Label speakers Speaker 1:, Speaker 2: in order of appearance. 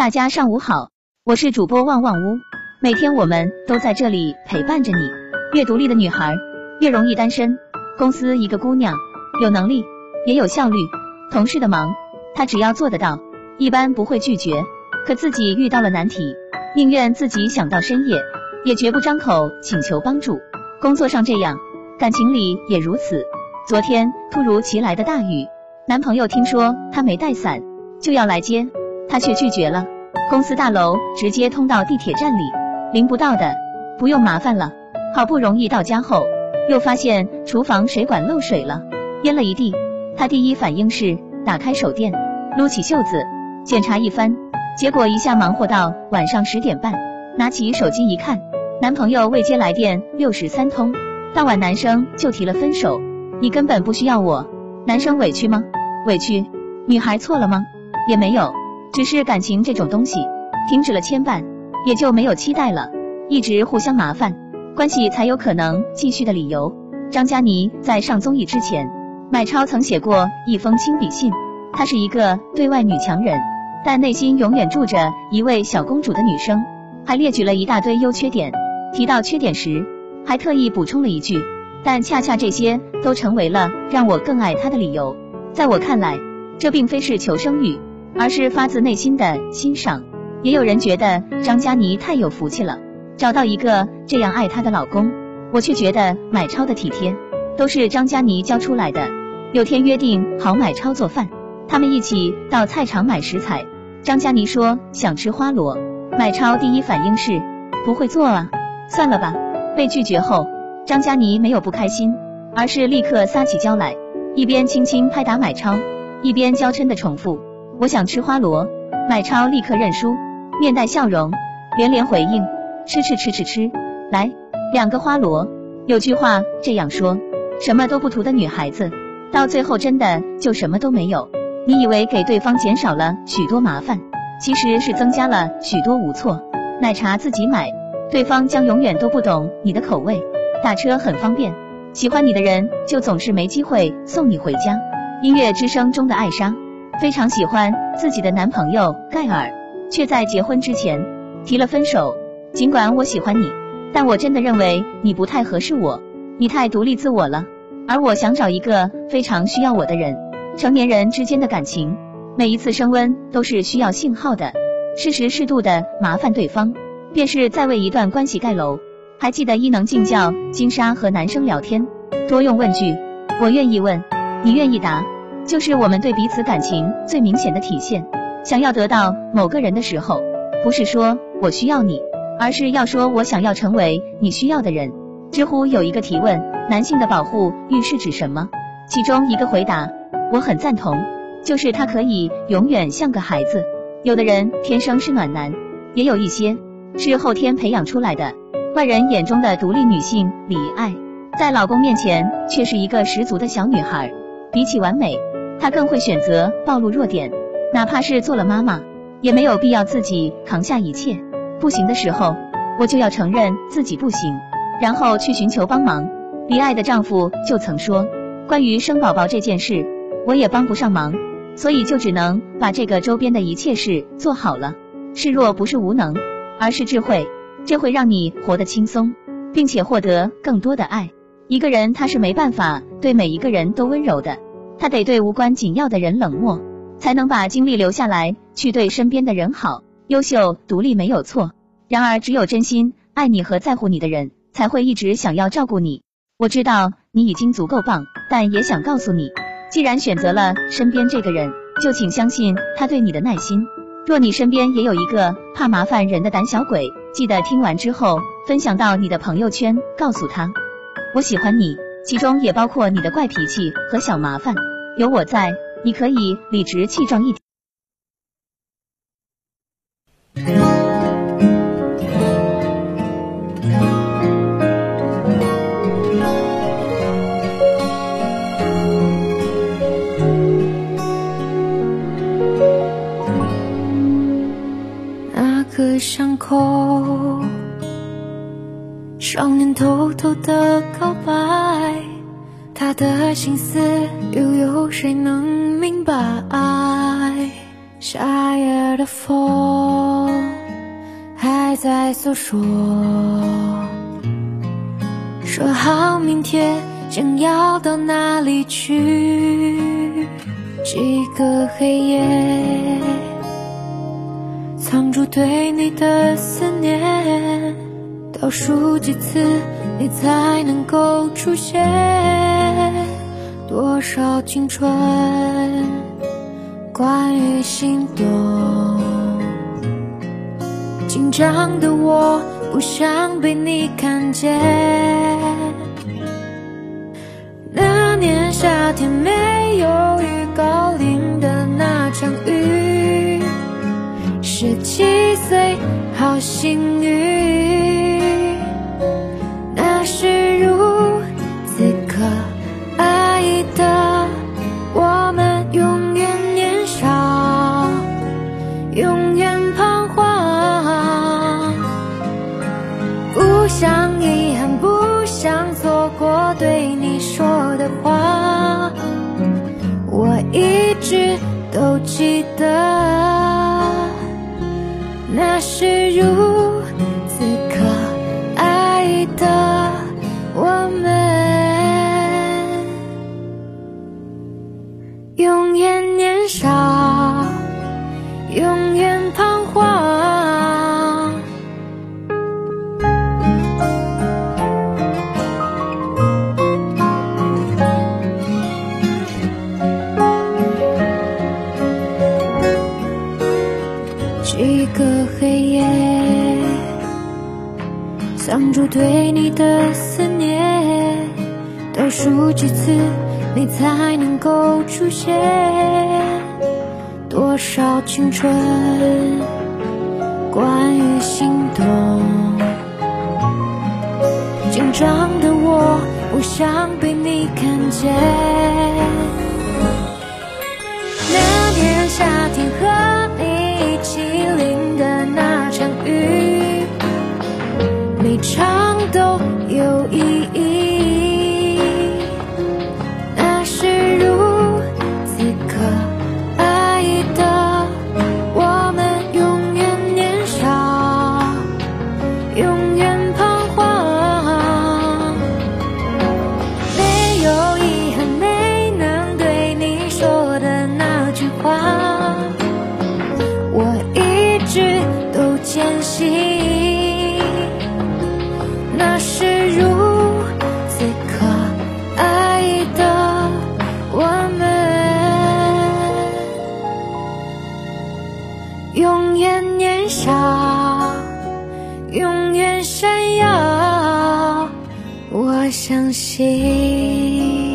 Speaker 1: 大家上午好，我是主播旺旺屋，每天我们都在这里陪伴着你。越独立的女孩越容易单身。公司一个姑娘，有能力也有效率，同事的忙她只要做得到，一般不会拒绝。可自己遇到了难题，宁愿自己想到深夜，也绝不张口请求帮助。工作上这样，感情里也如此。昨天突如其来的大雨，男朋友听说她没带伞，就要来接，他却拒绝了。公司大楼直接通到地铁站里，淋不到的不用麻烦了。好不容易到家后，又发现厨房水管漏水了，淹了一地。他第一反应是打开手电，撸起袖子检查一番，结果一下忙活到晚上十点半。拿起手机一看，男朋友未接来电六十三通，当晚男生就提了分手。你根本不需要我，男生委屈吗？委屈。女孩错了吗？也没有。只是感情这种东西，停止了牵绊，也就没有期待了，一直互相麻烦，关系才有可能继续的理由。张嘉倪在上综艺之前，买超曾写过一封亲笔信，她是一个对外女强人，但内心永远住着一位小公主的女生，还列举了一大堆优缺点，提到缺点时，还特意补充了一句，但恰恰这些都成为了让我更爱她的理由。在我看来，这并非是求生欲。而是发自内心的欣赏。也有人觉得张嘉倪太有福气了，找到一个这样爱她的老公。我却觉得买超的体贴都是张嘉倪教出来的。有天约定好买超做饭，他们一起到菜场买食材。张嘉倪说想吃花螺，买超第一反应是不会做啊，算了吧。被拒绝后，张嘉倪没有不开心，而是立刻撒起娇来，一边轻轻拍打买超，一边娇嗔的重复。我想吃花螺，买超立刻认输，面带笑容，连连回应，吃吃吃吃吃，来两个花螺。有句话这样说，什么都不图的女孩子，到最后真的就什么都没有。你以为给对方减少了许多麻烦，其实是增加了许多无措。奶茶自己买，对方将永远都不懂你的口味。打车很方便，喜欢你的人就总是没机会送你回家。音乐之声中的艾莎。非常喜欢自己的男朋友盖尔，却在结婚之前提了分手。尽管我喜欢你，但我真的认为你不太合适我，你太独立自我了。而我想找一个非常需要我的人。成年人之间的感情，每一次升温都是需要信号的，适时适度的麻烦对方，便是在为一段关系盖楼。还记得伊能静教金莎和男生聊天，多用问句，我愿意问，你愿意答。就是我们对彼此感情最明显的体现。想要得到某个人的时候，不是说我需要你，而是要说我想要成为你需要的人。知乎有一个提问：男性的保护欲是指什么？其中一个回答我很赞同，就是他可以永远像个孩子。有的人天生是暖男，也有一些是后天培养出来的。外人眼中的独立女性李艾，在老公面前却是一个十足的小女孩。比起完美。她更会选择暴露弱点，哪怕是做了妈妈，也没有必要自己扛下一切。不行的时候，我就要承认自己不行，然后去寻求帮忙。李艾的丈夫就曾说，关于生宝宝这件事，我也帮不上忙，所以就只能把这个周边的一切事做好了。示弱不是无能，而是智慧，这会让你活得轻松，并且获得更多的爱。一个人他是没办法对每一个人都温柔的。他得对无关紧要的人冷漠，才能把精力留下来去对身边的人好。优秀独立没有错，然而只有真心爱你和在乎你的人，才会一直想要照顾你。我知道你已经足够棒，但也想告诉你，既然选择了身边这个人，就请相信他对你的耐心。若你身边也有一个怕麻烦人的胆小鬼，记得听完之后分享到你的朋友圈，告诉他我喜欢你，其中也包括你的怪脾气和小麻烦。有我在，你可以理直气壮一点。
Speaker 2: 那个伤口，少年偷偷的。他的心思，又有谁能明白？夏夜的风还在诉说，说好明天将要到哪里去。几个黑夜，藏住对你的思念，倒数几次你才能够出现？多少青春？关于心动，紧张的我不想被你看见。那年夏天没有预告淋的那场雨，十七岁好幸运。永远彷徨。不想遗憾，不想错过对你说的话，我一直都记得，挡住对你的思念，倒数几次你才能够出现？多少青春，关于心动，紧张的我不想被你看见。都有意义。沙，永远闪耀。我相信。